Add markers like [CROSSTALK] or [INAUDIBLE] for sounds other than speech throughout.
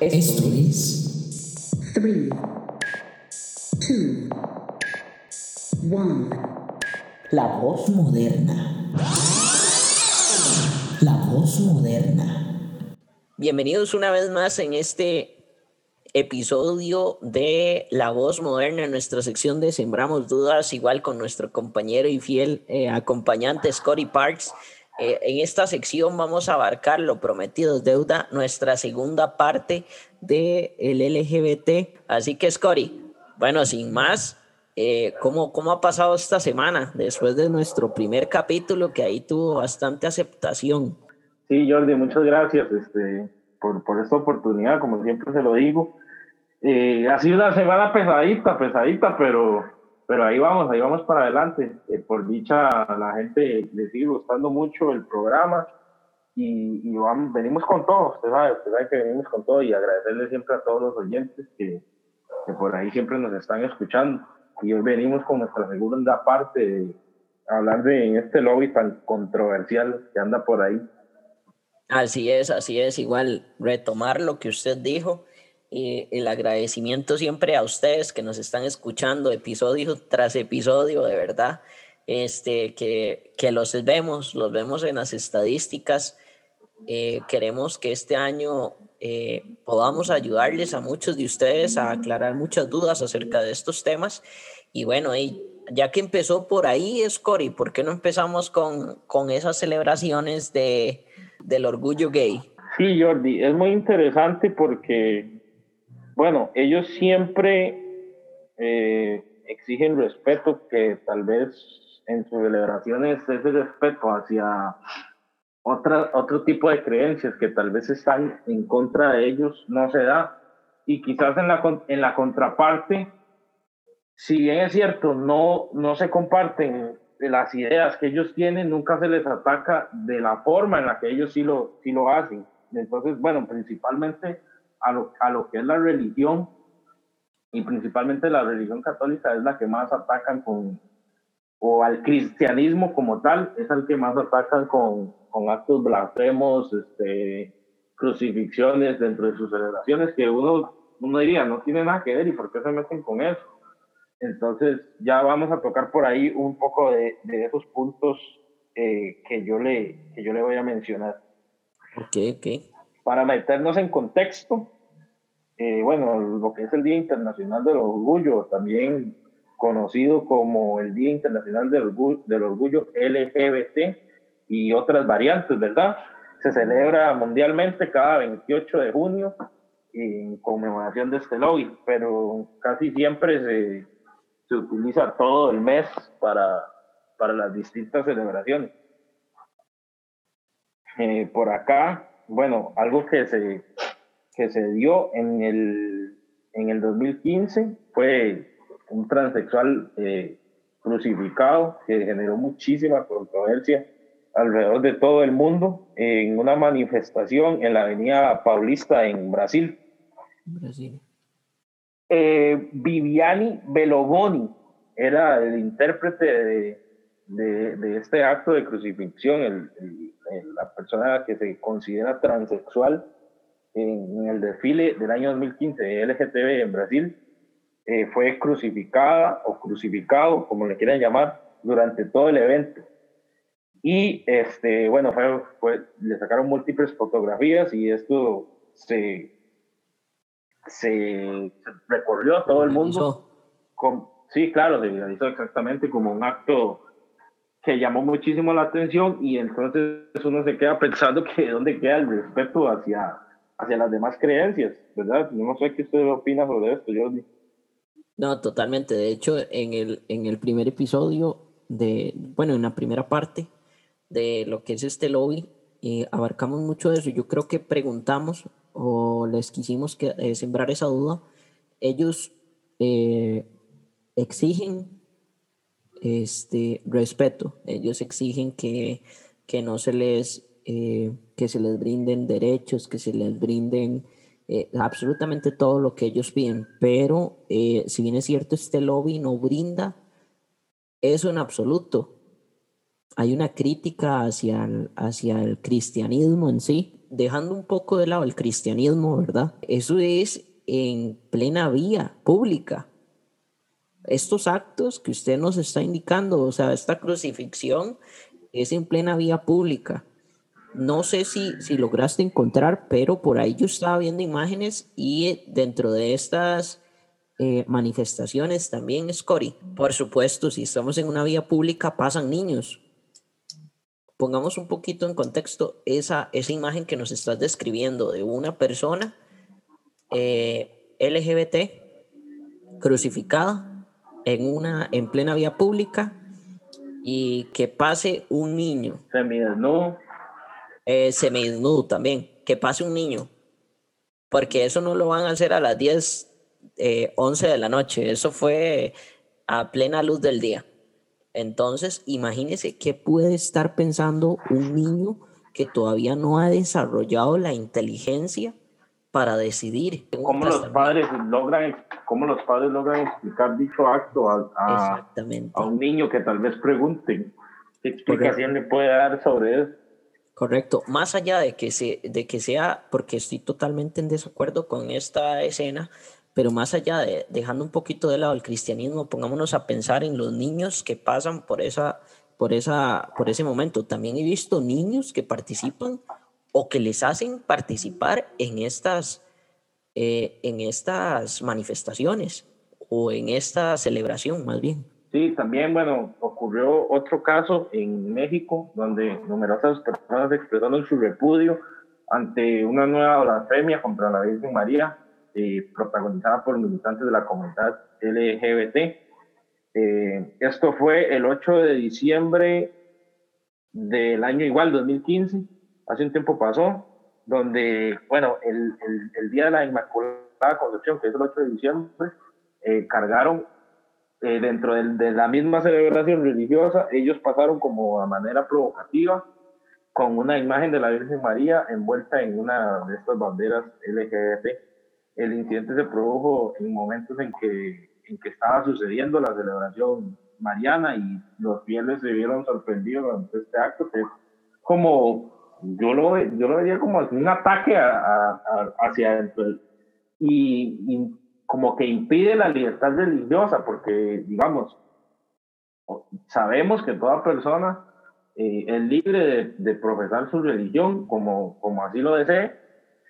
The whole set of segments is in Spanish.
Esto es 3, 2, 1. La Voz Moderna. La Voz Moderna. Bienvenidos una vez más en este episodio de La Voz Moderna, en nuestra sección de Sembramos Dudas, igual con nuestro compañero y fiel eh, acompañante Scotty Parks. Eh, en esta sección vamos a abarcar lo prometido es deuda, nuestra segunda parte del el LGBT. Así que, Scotty, bueno, sin más, eh, ¿cómo, ¿cómo ha pasado esta semana después de nuestro primer capítulo que ahí tuvo bastante aceptación? Sí, Jordi, muchas gracias este, por, por esta oportunidad, como siempre se lo digo. Eh, ha sido una semana pesadita, pesadita, pero pero ahí vamos, ahí vamos para adelante. Eh, por dicha, la gente le sigue gustando mucho el programa y, y vamos, venimos con todo, usted sabe, usted sabe que venimos con todo y agradecerle siempre a todos los oyentes que, que por ahí siempre nos están escuchando. Y hoy venimos con nuestra segunda parte de hablar de este lobby tan controversial que anda por ahí. Así es, así es, igual retomar lo que usted dijo y el agradecimiento siempre a ustedes que nos están escuchando episodio tras episodio, de verdad, este, que, que los vemos, los vemos en las estadísticas. Eh, queremos que este año eh, podamos ayudarles a muchos de ustedes a aclarar muchas dudas acerca de estos temas. Y bueno, y ya que empezó por ahí, Scori, ¿por qué no empezamos con, con esas celebraciones de, del orgullo gay? Sí, Jordi, es muy interesante porque bueno, ellos siempre eh, exigen respeto que tal vez en sus celebraciones ese respeto hacia otra, otro tipo de creencias que tal vez están en contra de ellos no se da. Y quizás en la, en la contraparte, si bien es cierto, no, no se comparten las ideas que ellos tienen, nunca se les ataca de la forma en la que ellos sí lo, sí lo hacen. Entonces, bueno, principalmente a lo, a lo que es la religión, y principalmente la religión católica es la que más atacan con, o al cristianismo como tal, es el que más atacan con, con actos blasfemos, este, crucifixiones dentro de sus celebraciones, que uno, uno diría, no tiene nada que ver y por qué se meten con eso. Entonces ya vamos a tocar por ahí un poco de, de esos puntos eh, que, yo le, que yo le voy a mencionar. Ok, ok para meternos en contexto, eh, bueno, lo que es el Día Internacional del Orgullo, también conocido como el Día Internacional del Orgullo, del Orgullo LGBT y otras variantes, ¿verdad? Se celebra mundialmente cada 28 de junio en conmemoración de este lobby, pero casi siempre se, se utiliza todo el mes para, para las distintas celebraciones. Eh, por acá bueno, algo que se, que se dio en el, en el 2015 fue un transexual eh, crucificado que generó muchísima controversia alrededor de todo el mundo en una manifestación en la avenida Paulista en Brasil. Brasil. Eh, Viviani Belogoni era el intérprete de, de, de, este acto de crucifixión, el, el la persona que se considera transexual en, el desfile del año 2015 de LGTB en Brasil, eh, fue crucificada o crucificado, como le quieran llamar, durante todo el evento. Y este, bueno, fue, fue, le sacaron múltiples fotografías y esto se, se, recorrió a todo el mundo. Con, sí, claro, se realizó exactamente como un acto que llamó muchísimo la atención y entonces uno se queda pensando que dónde queda el respeto hacia, hacia las demás creencias, ¿verdad? No sé qué usted opina sobre esto, Jordi. No, totalmente. De hecho, en el, en el primer episodio de, bueno, en la primera parte de lo que es este lobby, eh, abarcamos mucho de eso. Yo creo que preguntamos o les quisimos que, eh, sembrar esa duda. Ellos eh, exigen este, respeto. Ellos exigen que, que no se les, eh, que se les brinden derechos, que se les brinden eh, absolutamente todo lo que ellos piden. Pero eh, si bien es cierto, este lobby no brinda eso en absoluto. Hay una crítica hacia el, hacia el cristianismo en sí, dejando un poco de lado el cristianismo, ¿verdad? Eso es en plena vía pública. Estos actos que usted nos está indicando, o sea, esta crucifixión es en plena vía pública. No sé si, si lograste encontrar, pero por ahí yo estaba viendo imágenes y dentro de estas eh, manifestaciones también, Scotty, por supuesto, si estamos en una vía pública, pasan niños. Pongamos un poquito en contexto esa, esa imagen que nos estás describiendo de una persona eh, LGBT crucificada en, una, en plena vía pública y que pase un niño. Semidesnudo. Eh, semidesnudo también, que pase un niño. Porque eso no lo van a hacer a las 10, eh, 11 de la noche, eso fue a plena luz del día. Entonces, imagínese qué puede estar pensando un niño que todavía no ha desarrollado la inteligencia para decidir. ¿Cómo los padres logran, cómo los padres logran explicar dicho acto a, a, a un niño que tal vez pregunte qué explicación le puede dar sobre eso? Correcto. Más allá de que, se, de que sea, porque estoy totalmente en desacuerdo con esta escena, pero más allá de dejando un poquito de lado el cristianismo, pongámonos a pensar en los niños que pasan por, esa, por, esa, por ese momento. También he visto niños que participan o que les hacen participar en estas, eh, en estas manifestaciones o en esta celebración más bien. Sí, también, bueno, ocurrió otro caso en México donde numerosas personas expresaron su repudio ante una nueva blasfemia contra la Virgen María, eh, protagonizada por militantes de la comunidad LGBT. Eh, esto fue el 8 de diciembre del año igual, 2015 hace un tiempo pasó, donde, bueno, el, el, el Día de la Inmaculada Concepción, que es el 8 de diciembre, eh, cargaron eh, dentro de, de, la misma celebración religiosa, ellos pasaron como a manera provocativa con una imagen de la Virgen María envuelta en una de estas banderas LGBT. El incidente se produjo en momentos en que, en que estaba sucediendo la celebración mariana y los fieles se vieron sorprendidos ante este acto que es como yo lo, yo lo veía como un ataque a, a, hacia adentro y, y, como que impide la libertad religiosa, porque, digamos, sabemos que toda persona eh, es libre de, de, profesar su religión como, como así lo desee,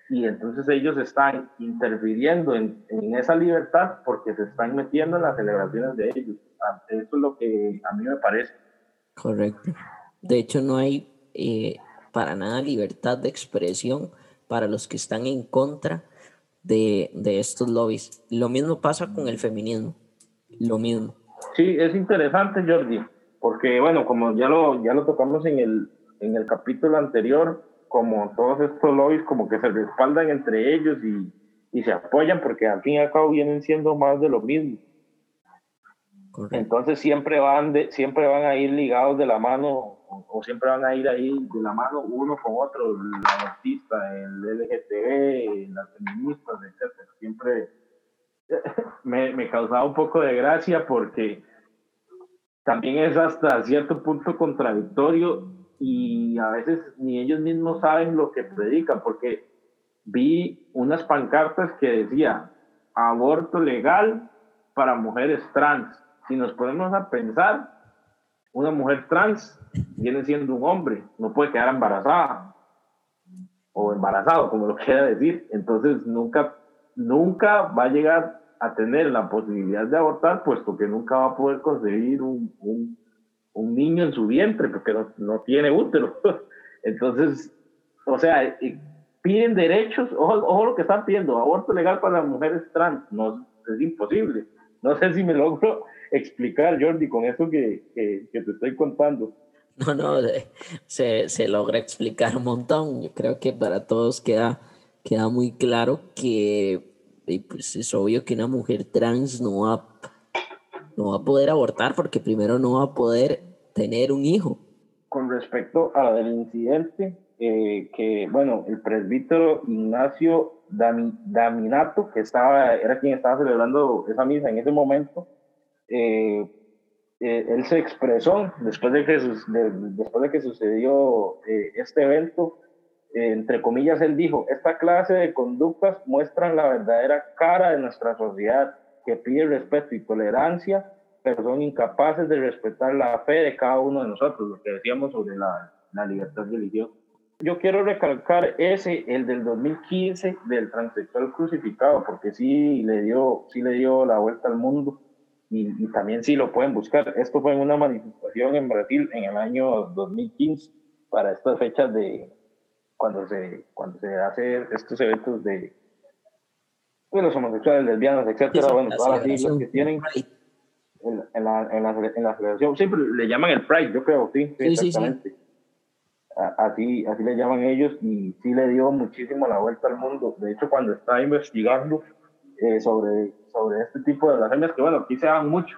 y entonces ellos están interfiriendo en, en, esa libertad porque se están metiendo en las celebraciones de ellos. Eso es lo que a mí me parece. Correcto. De hecho, no hay... Eh para nada libertad de expresión para los que están en contra de, de, estos lobbies. Lo mismo pasa con el feminismo, lo mismo. Sí, es interesante, Jordi, porque bueno, como ya lo, ya lo tocamos en el, en el capítulo anterior, como todos estos lobbies como que se respaldan entre ellos y, y se apoyan porque al fin y al cabo vienen siendo más de lo mismo. Entonces siempre van, de, siempre van a ir ligados de la mano o, siempre van a ir ahí de la mano uno con otro, el artista, el LGTB, las feministas, etc. Siempre [LAUGHS] me, me causaba un poco de gracia porque también es hasta cierto punto contradictorio y a veces ni ellos mismos saben lo que predican, porque vi unas pancartas que decía aborto legal para mujeres trans. Si nos ponemos a pensar, una mujer trans viene siendo un hombre, no puede quedar embarazada o embarazado, como lo [LAUGHS] quiera decir. Entonces nunca, nunca va a llegar a tener la posibilidad de abortar, puesto que nunca va a poder concebir un, un, un niño en su vientre, porque no, no, tiene útero. [LAUGHS] Entonces, o sea, piden derechos, ojo, ojo lo que están pidiendo, aborto legal para las mujeres trans, no, es imposible. No sé si me logro explicar, Jordi, con eso que, que, que te estoy contando. No, no, se, se, logra explicar un montón. Yo creo que para todos queda, queda muy claro que pues es obvio que una mujer trans no va, no va a poder abortar porque primero no va a poder tener un hijo. Con respecto a del incidente, eh, que bueno, el presbítero Ignacio Daminato, que estaba, era quien estaba celebrando esa misa en ese momento, eh, eh, él se expresó después de que, de, después de que sucedió eh, este evento, eh, entre comillas, él dijo, esta clase de conductas muestran la verdadera cara de nuestra sociedad, que pide respeto y tolerancia, pero son incapaces de respetar la fe de cada uno de nosotros, lo que decíamos sobre la, la libertad religiosa. Yo quiero recalcar ese, el del 2015, del transexual crucificado, porque sí le dio, sí le dio la vuelta al mundo y, y, también sí lo pueden buscar. Esto fue en una manifestación en Brasil en el año 2015 para estas fechas de cuando se, cuando se hace estos eventos de, los homosexuales, lesbianas, etcétera, Sí, bueno, todas las siglas que tienen en, en la, en, la, en la celebración, siempre le llaman el Pride, yo creo, Sí, sí, sí. exactamente. A- Así, así le llaman ellos y sí le dio muchísimo la vuelta al mundo. De hecho, cuando estaba investigando eh, sobre, sobre este tipo de blasfemias, que bueno, aquí se dan mucho,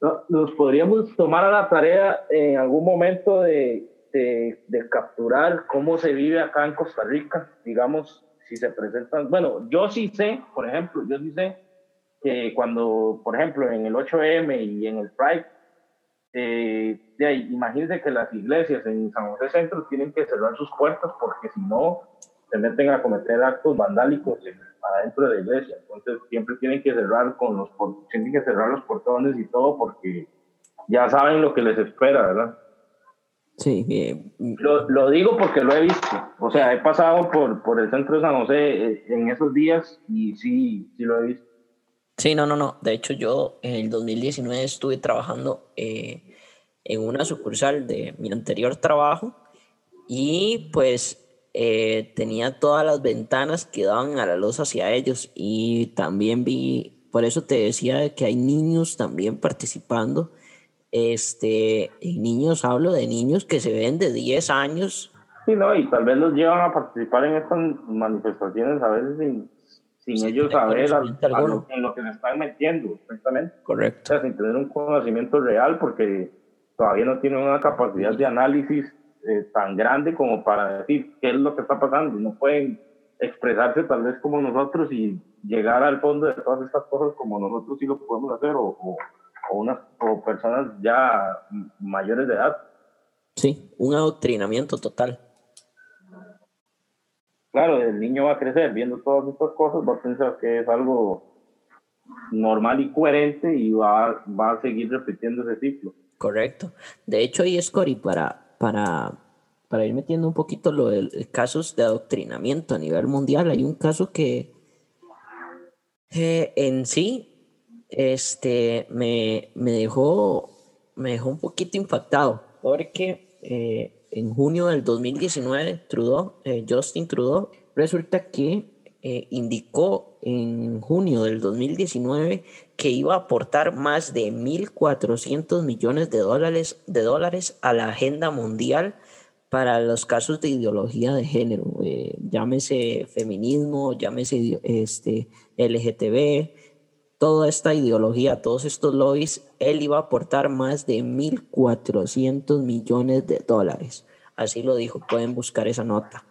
no- nos podríamos tomar a la tarea en algún momento de, de, de capturar cómo se vive acá en Costa Rica, digamos, si se presentan, bueno, yo sí sé, por ejemplo, yo sí sé que cuando, por ejemplo, en el 8M y en el Pride, eh, de imagínense que las iglesias en San José Centro tienen que cerrar sus puertas porque si no se meten a cometer actos vandálicos en- adentro de la iglesia. Entonces siempre tienen que cerrar con los tienen que cerrar los portones y todo porque ya saben lo que les espera, ¿verdad? Sí, eh, Lo, lo digo porque lo he visto. O sea, he pasado por, por el centro de San José eh, en esos días y sí, sí lo he visto. Sí, no, no, no. De hecho, yo en el 2019 estuve trabajando eh, en una sucursal de mi anterior trabajo y pues eh, tenía todas las ventanas que daban a la luz hacia ellos y también vi, por eso te decía que hay niños también participando. Este, y niños, hablo de niños que se ven de 10 años. Sí, no, y tal vez los llevan a participar en estas manifestaciones a veces sin, sin Sin ellos saber a- a lo- en lo que se están metiendo, exactamente. O Correcto. sea, sin tener un conocimiento real porque todavía no tienen una capacidad de análisis eh, tan grande como para decir qué es lo que está pasando. No pueden expresarse tal vez como nosotros y llegar al fondo de todas estas cosas como nosotros sí lo podemos hacer o, o, o unas, o personas ya mayores de edad. Sí, un adoctrinamiento total. Claro, el niño va a crecer viendo todas estas cosas, va a pensar que es algo normal y coherente y va, va a seguir repitiendo ese ciclo. Correcto. De hecho, ahí es Cory, para, para, para ir metiendo un poquito lo de eh, casos de adoctrinamiento a nivel mundial, hay un caso que en sí este, me, me, dejó, me dejó un poquito impactado, porque eh, en junio del 2019, Trudeau, eh, Justin Trudeau, resulta que indicó en junio del 2019 que iba a aportar más de 1.400 millones de dólares, de dólares a la agenda mundial para los casos de ideología de género, eh, llámese feminismo, llámese este, LGTB, toda esta ideología, todos estos lobbies, él iba a aportar más de 1.400 millones de dólares. Así lo dijo, pueden buscar esa nota.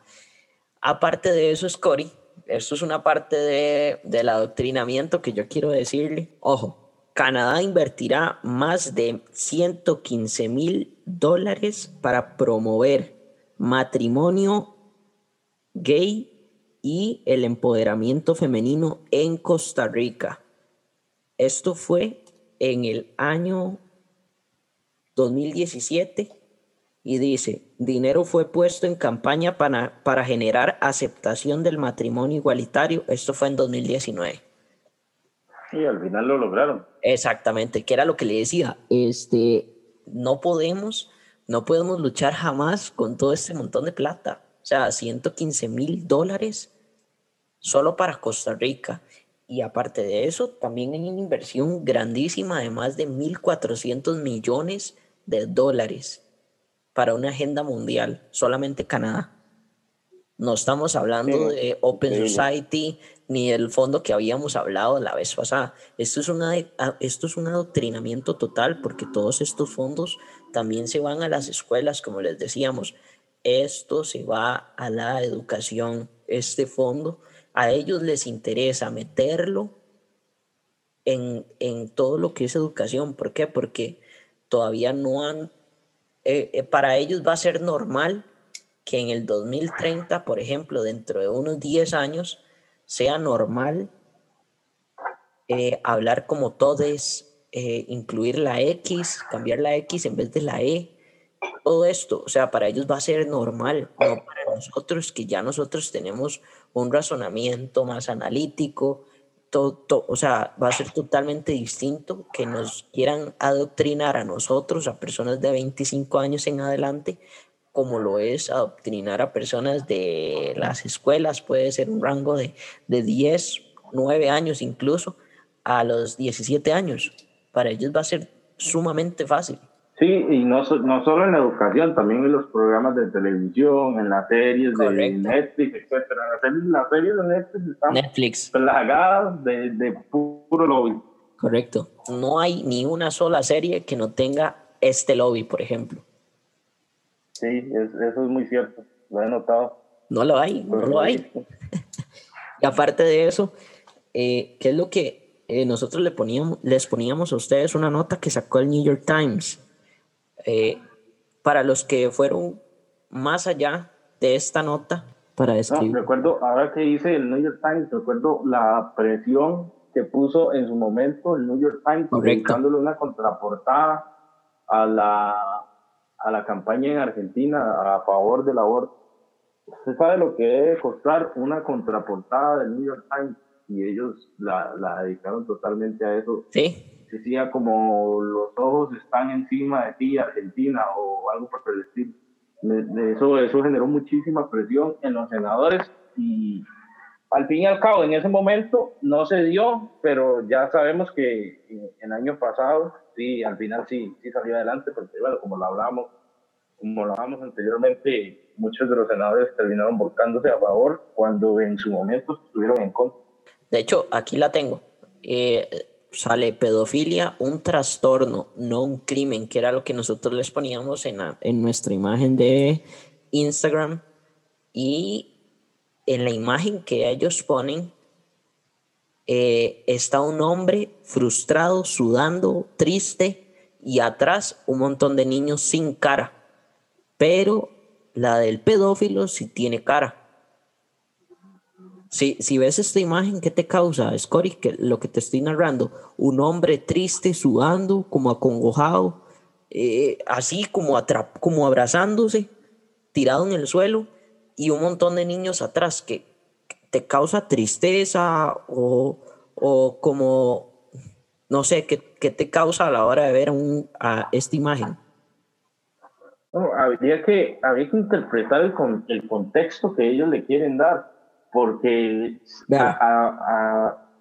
Aparte de eso, Scotty, esto es una parte de, del adoctrinamiento que yo quiero decirle. Ojo, Canadá invertirá más de 115 mil dólares para promover matrimonio gay y el empoderamiento femenino en Costa Rica. Esto fue en el año 2017 y dice, dinero fue puesto en campaña para, para generar aceptación del matrimonio igualitario. Esto fue en 2019. Y al final lo lograron. Exactamente, que era lo que le decía, este, no podemos, no podemos luchar jamás con todo este montón de plata. O sea, 115 mil dólares solo para Costa Rica. Y aparte de eso, también hay una inversión grandísima de más de 1.400 millones de dólares para una agenda mundial, solamente Canadá. No estamos hablando Sí, de Open. Society ni del fondo que habíamos hablado la vez pasada. Esto es, una, esto es un adoctrinamiento total porque todos estos fondos también se van a las escuelas, como les decíamos. Esto se va a la educación, este fondo. A ellos les interesa meterlo en, en todo lo que es educación. ¿Por qué? Porque todavía no han... eh, eh, para ellos va a ser normal que en el 2030, por ejemplo, dentro de unos 10 años, sea normal eh, hablar como todes, incluir la X, cambiar la X en vez de la E, todo esto, o sea, para ellos va a ser normal, como para nosotros, que ya nosotros tenemos un razonamiento más analítico, o sea, va a ser totalmente distinto que nos quieran adoctrinar a nosotros, a personas de 25 años en adelante, como lo es adoctrinar a personas de las escuelas, puede ser un rango de, de 10, 9 años incluso, a los 17 años. Para ellos va a ser sumamente fácil. Sí, y no, no solo en la educación, también en los programas de televisión, en las series de Netflix, etc. Las series, las series de Netflix están Netflix. plagadas de, de puro lobby. Correcto. No hay ni una sola serie que no tenga este lobby, por ejemplo. Sí, eso es muy cierto. Lo he notado. No lo hay, no lo hay. [LAUGHS] y aparte de eso, eh, ¿qué es lo que eh, nosotros le poníamos, les poníamos a ustedes una nota que sacó el New York Times? Eh, para los que fueron más allá de esta nota, para escribir. recuerdo, ahora que dice el New York Times, recuerdo la presión que puso en su momento el New York Times, dándole una contraportada a la, a la campaña en Argentina a favor del aborto. Usted sabe lo que debe costar una contraportada del New York Times y ellos la, la dedicaron totalmente a eso. Sí decía como los ojos están encima de ti, Argentina, o algo por el estilo. Eso, eso generó muchísima presión en los senadores y al fin y al cabo, en ese momento no se dio, pero ya sabemos que el año pasado, sí, al final sí, sí salió adelante, porque bueno, como lo hablamos, como lo hablamos anteriormente, muchos de los senadores terminaron volcándose a favor cuando en su momento estuvieron en contra. De hecho, aquí la tengo. Eh, sale pedofilia, un trastorno, no un crimen, que era lo que nosotros les poníamos en, en nuestra imagen de Instagram. Y en la imagen que ellos ponen, eh, está un hombre frustrado, sudando, triste, y atrás un montón de niños sin cara. Pero la del pedófilo sí tiene cara. Si, si ves esta imagen, ¿qué te causa, Scotty? Que lo que te estoy narrando, un hombre triste, sudando, como acongojado, eh, así como, como abrazándose, tirado en el suelo, y un montón de niños atrás, que te causa tristeza o, o como, no sé, ¿qué, ¿qué, te causa a la hora de ver un, a esta imagen? habría, que, habría que interpretar el, el contexto que ellos le quieren dar porque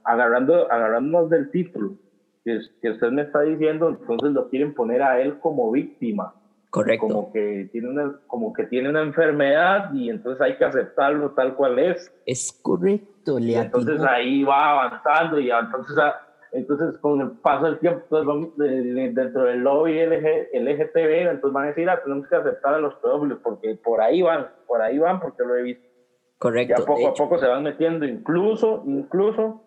agarrando, agarrándonos del título que, que, usted me está diciendo, entonces lo quieren poner a él como víctima. Correcto. Como que tiene una, como que tiene una enfermedad y entonces hay que aceptarlo tal cual es. Es correcto, le Entonces ahí va avanzando y entonces, entonces con el paso del tiempo, dentro del lobby LG, LGTB, entonces van a decir, ah, tenemos que aceptar a los pedófilos porque por ahí van, por ahí van porque lo he visto. Correcto. Ya poco a poco se van metiendo, incluso, incluso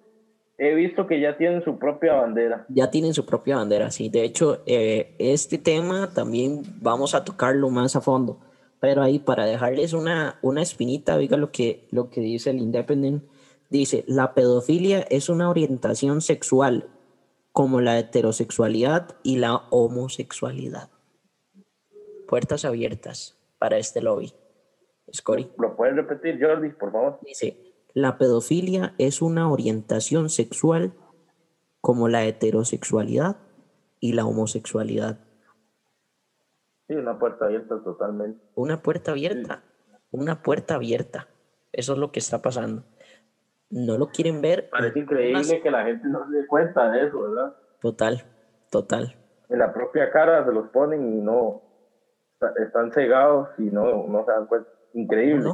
he visto que ya tienen su propia bandera. Ya tienen su propia bandera, sí. De hecho, eh, este tema también vamos a tocarlo más a fondo. Pero ahí para dejarles una, una espinita, oiga lo que, lo que dice el Independent. Dice, la pedofilia es una orientación sexual como la heterosexualidad y la homosexualidad. Puertas abiertas para este lobby. ¿Lo puedes repetir, Jordi, por favor? Dice, la pedofilia es una orientación sexual como la heterosexualidad y la homosexualidad. Sí, una puerta abierta totalmente. Una puerta abierta, una puerta abierta. Eso es lo que está pasando. No lo quieren ver. Parece increíble que la gente no se dé cuenta de eso, ¿verdad? Total, total. En la propia cara se los ponen y no están cegados y no, no se dan cuenta increíble.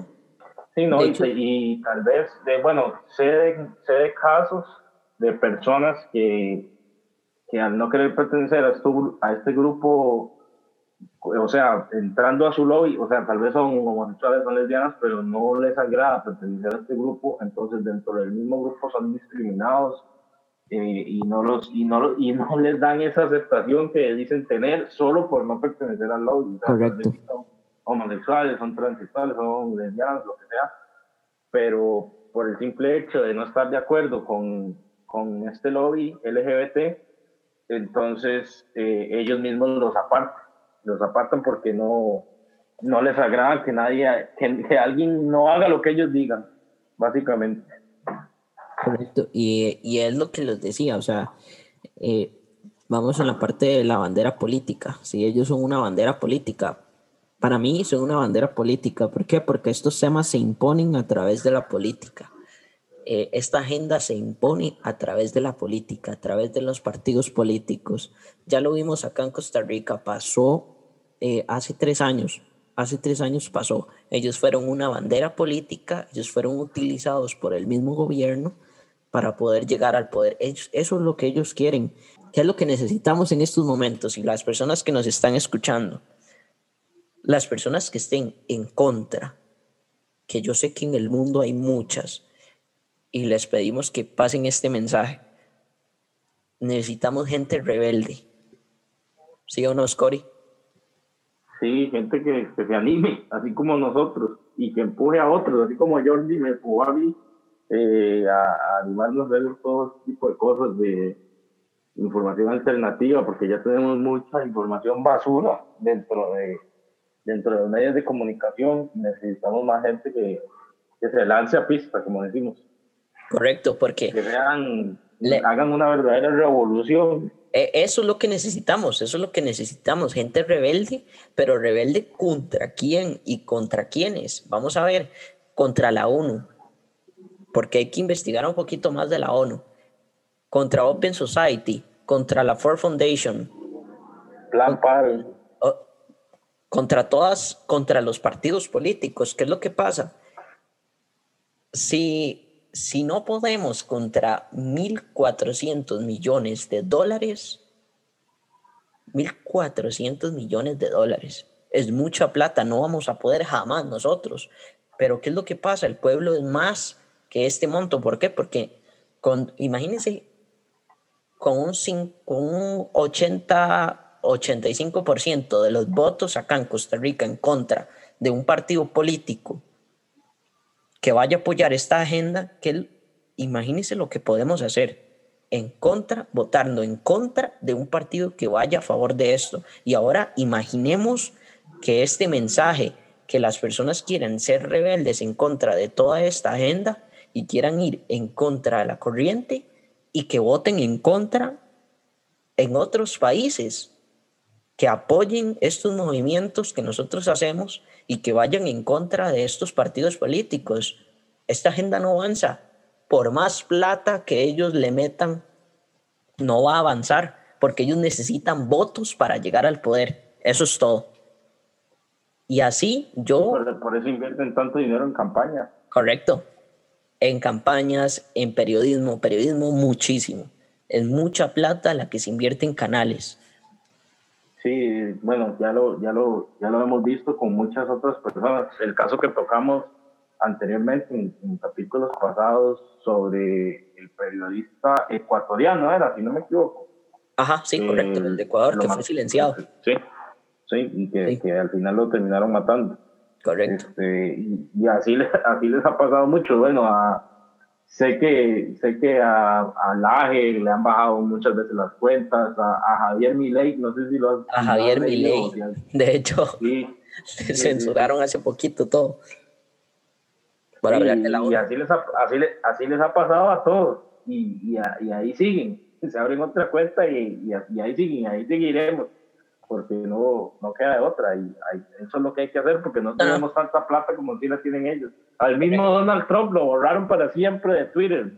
Sí, no, y, tal vez, de, bueno, sé de, sé de casos de personas que, que al no querer pertenecer a, a este grupo, o sea, entrando a su lobby, o sea, tal vez son homosexuales, son lesbianas, pero no les agrada pertenecer a este grupo, entonces dentro del mismo grupo son discriminados eh, y, no los, y, no, y no les dan esa aceptación que dicen tener solo por no pertenecer al lobby. Correcto homosexuales, son transexuales, son lesbianas, lo que sea, pero por el simple hecho de no estar de acuerdo con, con este lobby LGBT, entonces eh, ellos mismos los apartan, los apartan porque no, no les agrada que nadie, que, alguien no haga lo que ellos digan, básicamente. Correcto, y, y es lo que les decía, o sea, eh, vamos a la parte de la bandera política. Si ellos son una bandera política, para mí son una bandera política. ¿Por qué? Porque estos temas se imponen a través de la política. Eh, esta agenda se impone a través de la política, a través de los partidos políticos. Ya lo vimos acá en Costa Rica, pasó eh, hace tres años. Hace tres años pasó. Ellos fueron una bandera política, ellos fueron utilizados por el mismo gobierno para poder llegar al poder. eso es lo que ellos quieren. ¿Qué es lo que necesitamos en estos momentos? Y las personas que nos están escuchando, las personas que estén en contra, que yo sé que en el mundo hay muchas, y les pedimos que pasen este mensaje. Necesitamos gente rebelde. ¿Sí o no, Scotty? Sí, gente que, se anime, así como nosotros, y que empuje a otros, así como Jordi me empujó a mí eh, a, animarnos a ver todo tipo de cosas de información alternativa, porque ya tenemos mucha información basura dentro de, dentro de los medios de comunicación. Necesitamos más gente que, que se lance a pista, como decimos. Correcto, porque... Que vean, hagan una verdadera revolución. E, eso es lo que necesitamos, eso es lo que necesitamos, gente rebelde, pero rebelde contra quién y contra quiénes. Vamos a ver, contra la ONU, porque hay que investigar un poquito más de la ONU, contra Open Society, contra la Ford Foundation, Plan contra todas, contra los partidos políticos. ¿Qué es lo que pasa? Si, si no podemos contra 1.400 millones de dólares, 1.400 millones de dólares, es mucha plata, no vamos a poder jamás nosotros. Pero ¿qué es lo que pasa? El pueblo es más que este monto. ¿Por qué? Porque con, imagínense con un, con un 80, 85% de los votos acá en Costa Rica en contra de un partido político que vaya a apoyar esta agenda, que imagínense lo que podemos hacer en contra, votando en contra de un partido que vaya a favor de esto. Y ahora imaginemos que este mensaje, que las personas quieren ser rebeldes en contra de toda esta agenda, y quieran ir en contra de la corriente y que voten en contra en otros países, que apoyen estos movimientos que nosotros hacemos y que vayan en contra de estos partidos políticos. Esta agenda no avanza. Por más plata que ellos le metan, no va a avanzar, porque ellos necesitan votos para llegar al poder. Eso es todo. Y así yo... Por, eso invierten tanto dinero en campaña. Correcto en campañas, en periodismo, periodismo muchísimo. Es mucha plata la que se invierte en canales. Sí, bueno, ya lo, ya lo, ya lo hemos visto con muchas otras personas. El caso que tocamos anteriormente en, capítulos pasados sobre el periodista ecuatoriano, era, si no me equivoco. Ajá, sí, correcto, el de Ecuador, que fue silenciado. Sí, sí, y que, que al final lo terminaron matando. Correcto. Este, y, así, les, [LAUGHS] así les ha pasado mucho. Bueno, a, sé que, sé que a, a Laje le han bajado muchas veces las cuentas, a, Javier Milei, no sé si lo has A Javier Milei, de hecho, [LAUGHS] sí, censuraron hace poquito todo. Para y, y así, les ha, así, así les ha pasado a todos. Y, y, y ahí siguen. Se abren otra cuenta y, y, ahí siguen, ahí seguiremos porque no, no queda de otra. Y eso es lo que hay que hacer porque no tenemos tanta plata como si la tienen ellos. Al mismo Donald Trump lo borraron para siempre de Twitter.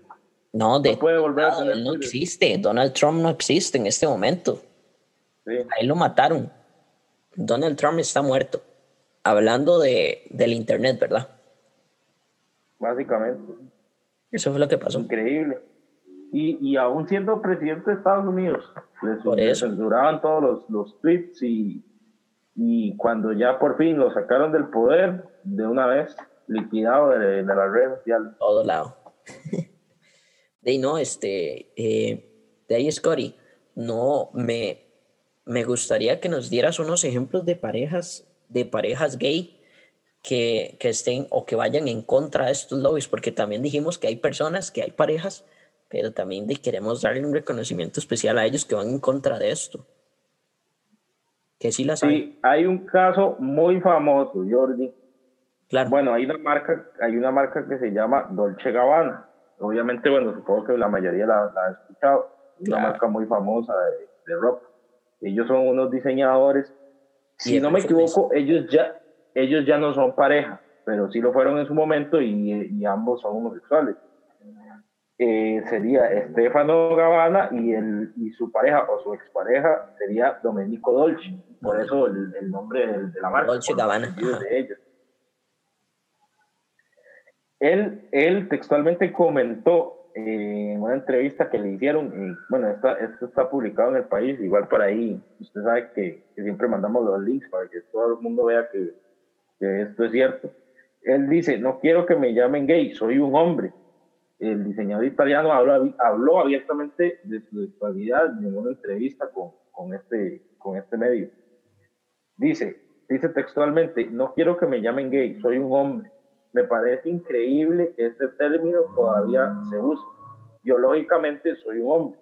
No, de, puede volver a tener no existe. Donald Trump no existe en este momento. Ahí lo mataron. Donald Trump está muerto. Hablando de, del Internet, ¿verdad? Básicamente. Eso fue lo que pasó. Increíble. Y, y aún siendo presidente de Estados Unidos, les, censuraban todos los, los tweets y, y cuando ya por fin lo sacaron del poder, de una vez liquidado de, de la red social. Todo lado. [LAUGHS] de ahí no, este, eh, de ahí Scotty, no, me, me gustaría que nos dieras unos ejemplos de parejas de parejas gay que, que estén o que vayan en contra de estos lobbies, porque también dijimos que hay personas, que hay parejas, pero también de, queremos darle un reconocimiento especial a ellos que van en contra de esto. Que sí las hay. Sí, hay un caso muy famoso, Jordi. Claro. Bueno, hay una marca, hay una marca que se llama Dolce Gabbana. Obviamente, bueno, supongo que la mayoría la, la ha escuchado. Es una Claro. marca muy famosa de, de ropa. Ellos son unos diseñadores. Y Si no me equivoco, ellos ya, ellos ya no son pareja, pero sí lo fueron en su momento y, y ambos son homosexuales. Eh, sería Estefano Gabbana y, el, y su pareja o su expareja sería Domenico Dolce. Por eso el, el nombre de, la marca. Dolce Gabbana, de ellos. Él, él textualmente comentó eh, en una entrevista que le hicieron, y, bueno, esta, esto está publicado en el país, igual por ahí, usted sabe que, que siempre mandamos los links para que todo el mundo vea que, que esto es cierto. Él dice, no quiero que me llamen gay, soy un hombre. El diseñador italiano habló, habló abiertamente de su sexualidad en una entrevista con, con, este, con este medio. Dice, dice textualmente, no quiero que me llamen gay, soy un hombre. Me parece increíble que este término todavía se use. Biológicamente soy un hombre.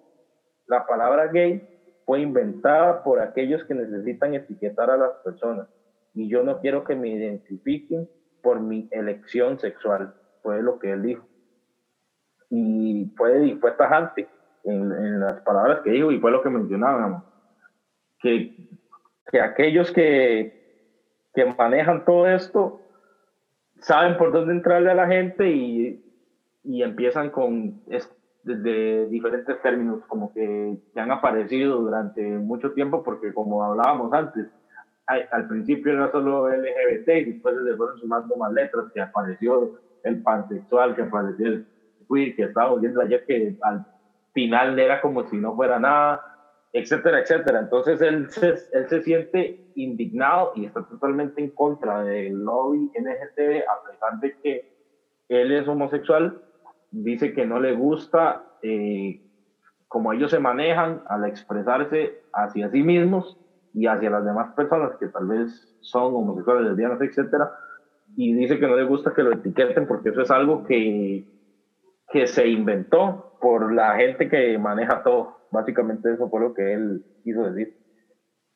La palabra gay fue inventada por aquellos que necesitan etiquetar a las personas y yo no quiero que me identifiquen por mi elección sexual. Fue lo que él dijo. Y fue, y fue tajante en, en las palabras que dijo y fue lo que mencionábamos. Que, que aquellos que, que manejan todo esto saben por dónde entrarle a la gente y, y empiezan con es- desde diferentes términos como que, que han aparecido durante mucho tiempo porque como hablábamos antes al, al principio era solo LGBT y después se fueron sumando más letras que apareció el pansexual que apareció el que estábamos viendo ayer que al final era como si no fuera nada etcétera, etcétera. Entonces él se, él se siente indignado y está totalmente en contra del lobby LGTB, a pesar de que él es homosexual, dice que no le gusta eh, ellos se manejan al expresarse hacia sí mismos y hacia las demás personas que tal vez son homosexuales, lesbianas, etcétera, y dice que no le gusta que lo etiqueten porque eso es algo que, que se inventó por la gente que maneja todo. Básicamente eso fue lo que él quiso decir.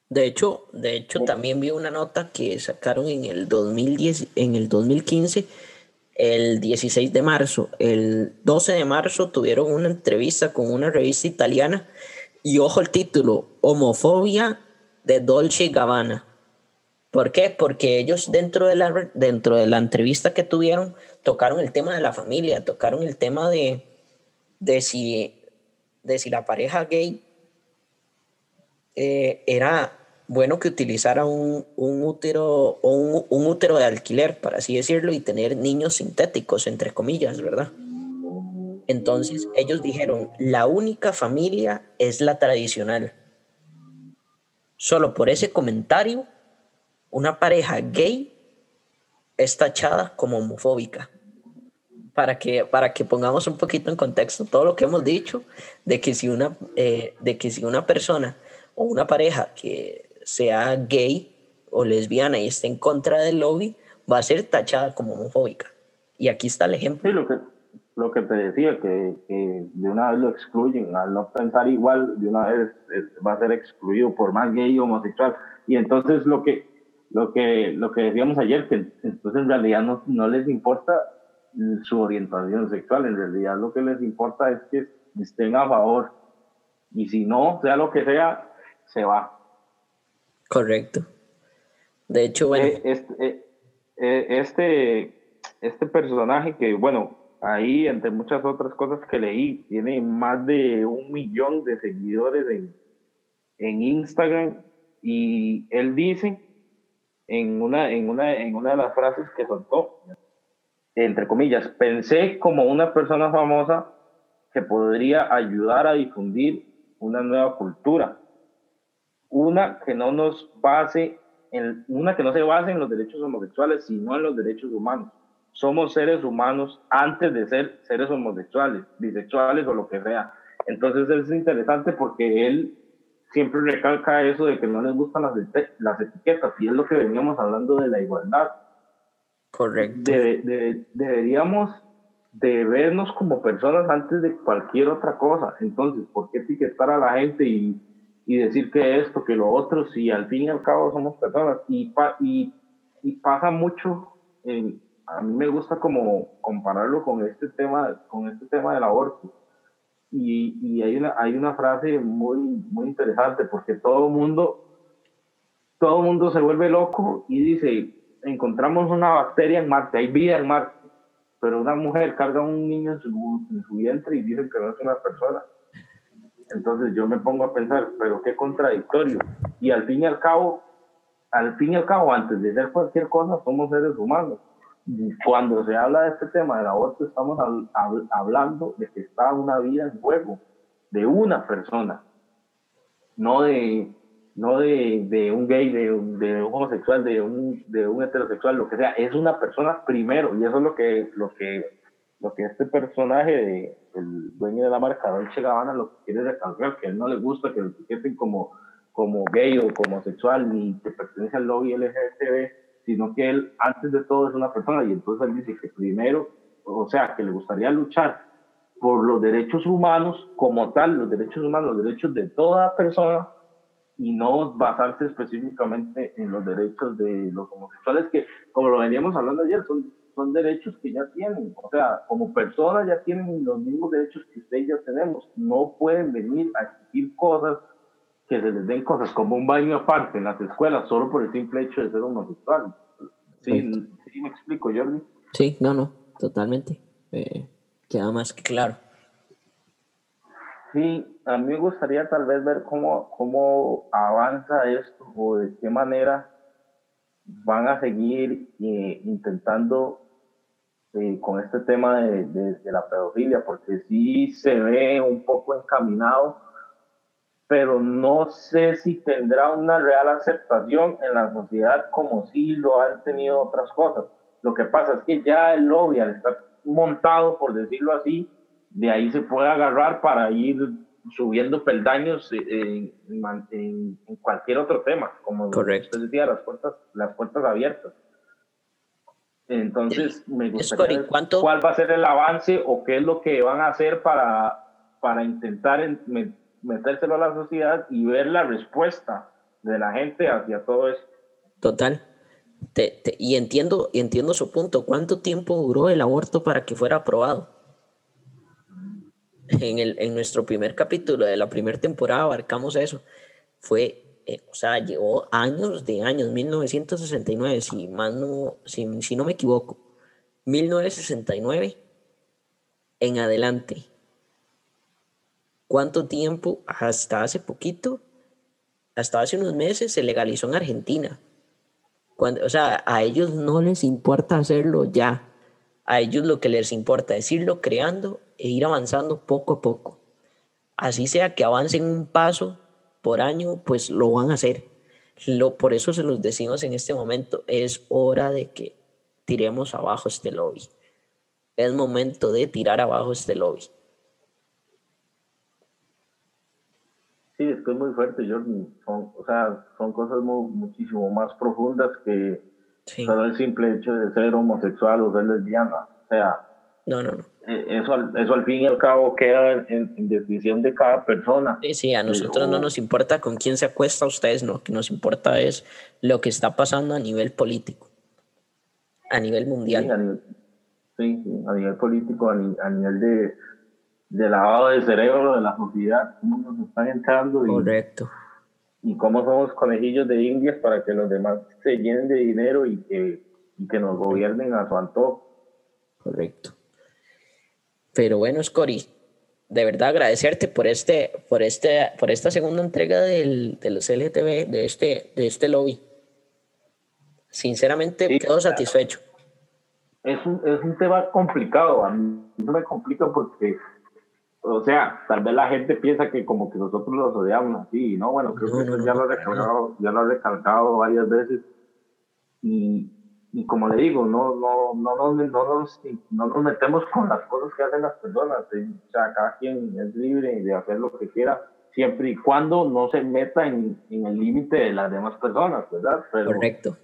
De hecho, de hecho también vi una nota que sacaron en el 2010, en el 2015, el 16 de marzo. El 12 de marzo tuvieron una entrevista con una revista italiana y ojo el título, Homofobia de Dolce Gabbana. ¿Por qué? Porque ellos dentro de la dentro de la entrevista que tuvieron tocaron el tema de la familia, tocaron el tema de de si de si la pareja gay eh, era bueno que utilizara un, un útero o un, un, útero de alquiler, para así decirlo, y tener niños sintéticos, entre comillas, ¿verdad? Entonces ellos dijeron, la única familia es la tradicional. Solo por ese comentario, una pareja gay es tachada como homofóbica. Para que, para que pongamos un poquito en contexto todo lo que hemos dicho, de que si una, eh, de que si una persona o una pareja que sea gay o lesbiana y esté en contra del lobby, va a ser tachada como homofóbica. Y aquí está el ejemplo. Sí, lo que, lo que te decía, que, que de una vez lo excluyen, al no pensar igual, de una vez es, va a ser excluido por más gay o homosexual. Y entonces lo que, lo que, lo que decíamos ayer, que entonces en realidad no, no les importa su orientación sexual, en realidad lo que les importa es que estén a favor. Y si no, sea lo que sea, se va. Correcto. De hecho, bueno. Este, este, este personaje que, bueno, ahí entre muchas otras cosas que leí, tiene más de un millón de seguidores en, en Instagram y él dice en una, en, una, en una de las frases que soltó, entre comillas, pensé como una persona famosa que podría ayudar a difundir una nueva cultura, una que no nos base en, una que no se base en los derechos homosexuales, sino en los derechos humanos. Somos seres humanos antes de ser seres homosexuales, bisexuales o lo que sea. Entonces es interesante porque él siempre recalca eso de que no les gustan las, las etiquetas y es lo que veníamos hablando de la igualdad. Correcto. deberíamos de vernos como personas antes de cualquier otra cosa. Entonces, ¿por qué etiquetar a la gente y, y decir que esto, que lo otro, si al fin y al cabo somos personas? Y, y, y pasa mucho, a mí me gusta como compararlo con este tema, con este tema del aborto. Y, y hay, una, hay una frase muy, muy interesante porque todo mundo, todo mundo se vuelve loco y dice, encontramos una bacteria en Marte, hay vida en Marte pero una mujer carga un niño en su, vientre y dicen que no es una persona. Entonces yo me pongo a pensar, pero qué contradictorio. Y al fin y al cabo, al fin y al cabo, antes de hacer cualquier cosa, somos seres humanos. Cuando se habla de este tema del aborto, estamos hablando de que está una vida en juego, de una persona, no de no de, de un gay, de, un homosexual, de un, de un heterosexual, lo que sea, es una persona primero, y eso es lo que, lo que, lo que este personaje, de, el dueño de la marca, Dolce Gabbana, lo que quiere recalcar, que a él no le gusta que lo etiqueten como, como gay o como homosexual, ni que pertenece al lobby LGTB, sino que él, antes de todo, es una persona, y entonces él dice que primero, o sea, que le gustaría luchar por los derechos humanos como tal, los derechos humanos, los derechos de toda persona, y no basarse específicamente en los derechos de los homosexuales, que como lo veníamos hablando ayer, son, son derechos que ya tienen, o sea, como personas ya tienen los mismos derechos que ustedes ya tenemos, no pueden venir a exigir cosas que se les den cosas como un baño aparte en las escuelas solo por el simple hecho de ser homosexual. ¿Sí, ¿sí me explico, Jordi? Sí, no, no, totalmente. Eh, queda más que claro. Sí, a mí me gustaría tal vez ver cómo, cómo avanza esto o de qué manera van a seguir eh, intentando eh, con este tema de, de, la pedofilia, porque sí se ve un poco encaminado, pero no sé si tendrá una real aceptación en la sociedad como si lo han tenido otras cosas. Lo que pasa es que ya el lobby, al estar montado, por decirlo así, de ahí se puede agarrar para ir subiendo peldaños en, en, cualquier otro tema, como Correcto. usted decía, las puertas, las puertas abiertas. Entonces, me gustaría ver cuál va a ser el avance o qué es lo que van a hacer para, para intentar metérselo a la sociedad y ver la respuesta de la gente hacia todo eso. Total. y entiendo, y entiendo su punto. ¿Cuánto tiempo duró el aborto para que fuera aprobado? en, el, en nuestro primer capítulo de la primera temporada abarcamos eso. Fue, eh, o sea, llevó años de años, 1969, si, más no, si, si no me equivoco, 1969 en adelante. ¿Cuánto tiempo? Hasta hace poquito, hasta hace unos meses se legalizó en Argentina. Cuando, o sea, a ellos no les importa hacerlo ya. A ellos lo que les importa es irlo creando e ir avanzando poco a poco. Así sea que avancen un paso por año, pues lo van a hacer. Lo, por eso se los decimos en este momento, es hora de que tiremos abajo este lobby. Es momento de tirar abajo este lobby. Sí, estoy muy fuerte, Jordan. Son, o sea, son cosas muchísimo más profundas que solo el simple hecho de ser homosexual o ser lesbiana. O sea, no, no, no. Eh, eso, eso al fin y al cabo queda en, decisión de cada persona. Sí, sí, a nosotros no nos importa con quién se acuesta, a ustedes no, lo que nos importa es lo que está pasando a nivel político, a nivel mundial. Sí, a nivel, político, a, nivel de, de, lavado de cerebro de la sociedad, cómo nos están entrando. Correcto. Y, cómo somos conejillos de indias para que los demás se llenen de dinero y que, y que nos gobiernen a su antojo. Correcto. Pero bueno, Scori, de verdad agradecerte por este, por este, por esta segunda entrega del, de los LTV, de este, de este lobby. Sinceramente quedo satisfecho. Es un, es un tema complicado, a mí no me complica porque, o sea, tal vez la gente piensa que como que nosotros los odiamos así, ¿no? Bueno, creo que ya, lo he ya lo he recalcado varias veces. Y, y como le digo, no, no, no, no, no, nos, no nos metemos con las cosas que hacen las personas. O sea, cada quien es libre de hacer lo que quiera siempre y cuando no se meta en, en el límite de las demás personas, ¿verdad? Pero, Correcto.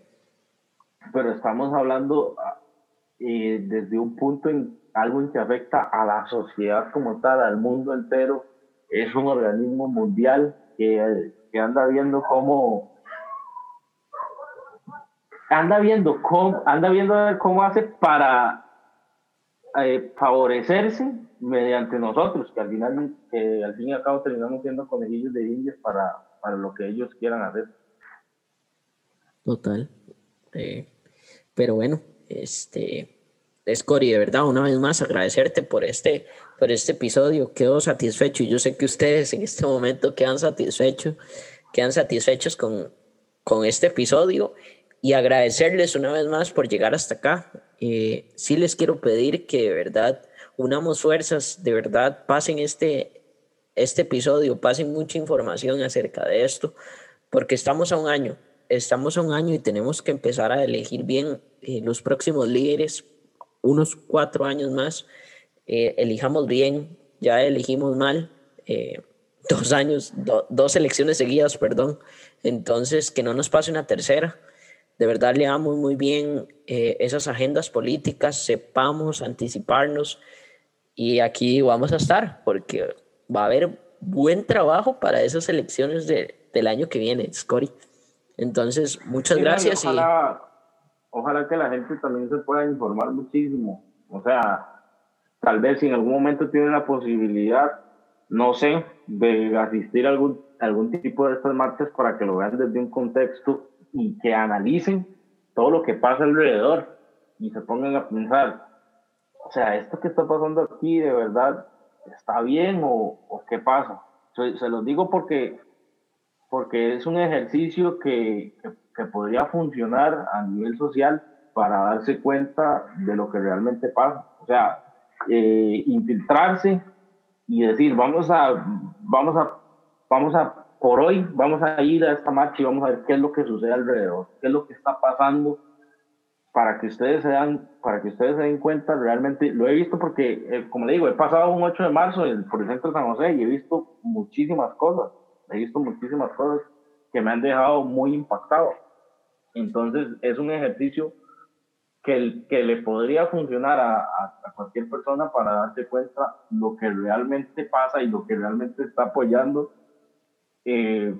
Pero estamos hablando eh, desde un punto en algo que afecta a la sociedad como tal, al mundo entero. Es un organismo mundial que, que anda viendo cómo anda viendo cómo anda viendo cómo hace para eh, favorecerse mediante nosotros, que al final, que al fin y al cabo terminamos siendo conejillos de indias para, para lo que ellos quieran hacer. Total. Eh, pero bueno, este, Scori, de verdad, una vez más agradecerte por este, por este episodio. Quedo satisfecho y yo sé que ustedes en este momento quedan satisfechos, quedan satisfechos con, con este episodio y agradecerles una vez más por llegar hasta acá. Eh, sí les quiero pedir que de verdad unamos fuerzas, de verdad pasen este, este episodio, pasen mucha información acerca de esto, porque estamos a un año, estamos a un año y tenemos que empezar a elegir bien eh, los próximos líderes, unos cuatro años más, eh, elijamos bien, ya elegimos mal, [LAUGHS] dos años, dos elecciones seguidas, perdón, entonces que no nos pase una tercera de verdad leamos muy bien eh, esas agendas políticas, sepamos anticiparnos y aquí vamos a estar porque va a haber buen trabajo para esas elecciones de, del año que viene, Scotty. Entonces, muchas gracias. Ojalá, ojalá que la gente también se pueda informar muchísimo. O sea, tal vez si en algún momento tienen la posibilidad, no sé, de asistir a algún, algún tipo de estas marchas para que lo vean desde un contexto y que analicen todo lo que pasa alrededor y se pongan a pensar, o sea, esto que está pasando aquí de verdad está bien o, o qué pasa. Se, se los digo porque, porque es un ejercicio que, que, podría funcionar a nivel social para darse cuenta de lo que realmente pasa. O sea, eh, infiltrarse y decir, vamos a, vamos a, vamos a por hoy vamos a ir a esta marcha y vamos a ver qué es lo que sucede alrededor, qué es lo que está pasando para que ustedes se dan, para que ustedes se den cuenta realmente, lo he visto porque, eh, como le digo, he pasado un 8 de marzo por el centro de San José y he visto muchísimas cosas, he visto muchísimas cosas que me han dejado muy impactado. Entonces, es un ejercicio que, que le podría funcionar a, a, cualquier persona para darse cuenta lo que realmente pasa y lo que realmente está apoyando eh,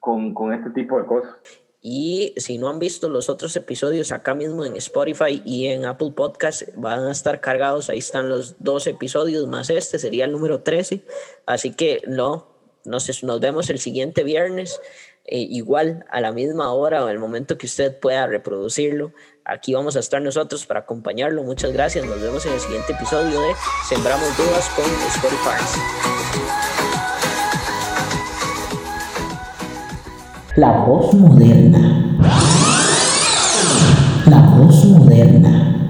con, con este tipo de cosas. Y si no han visto los otros episodios acá mismo en Spotify y en Apple Podcast, van a estar cargados. Ahí están los dos episodios más este, sería el número 13. Así que no, nos, nos vemos el siguiente viernes, eh, igual a la misma hora o el momento que usted pueda reproducirlo. Aquí vamos a estar nosotros para acompañarlo. Muchas gracias. Nos vemos en el siguiente episodio de Sembramos Dudas con Spotify. La voz moderna. La voz moderna.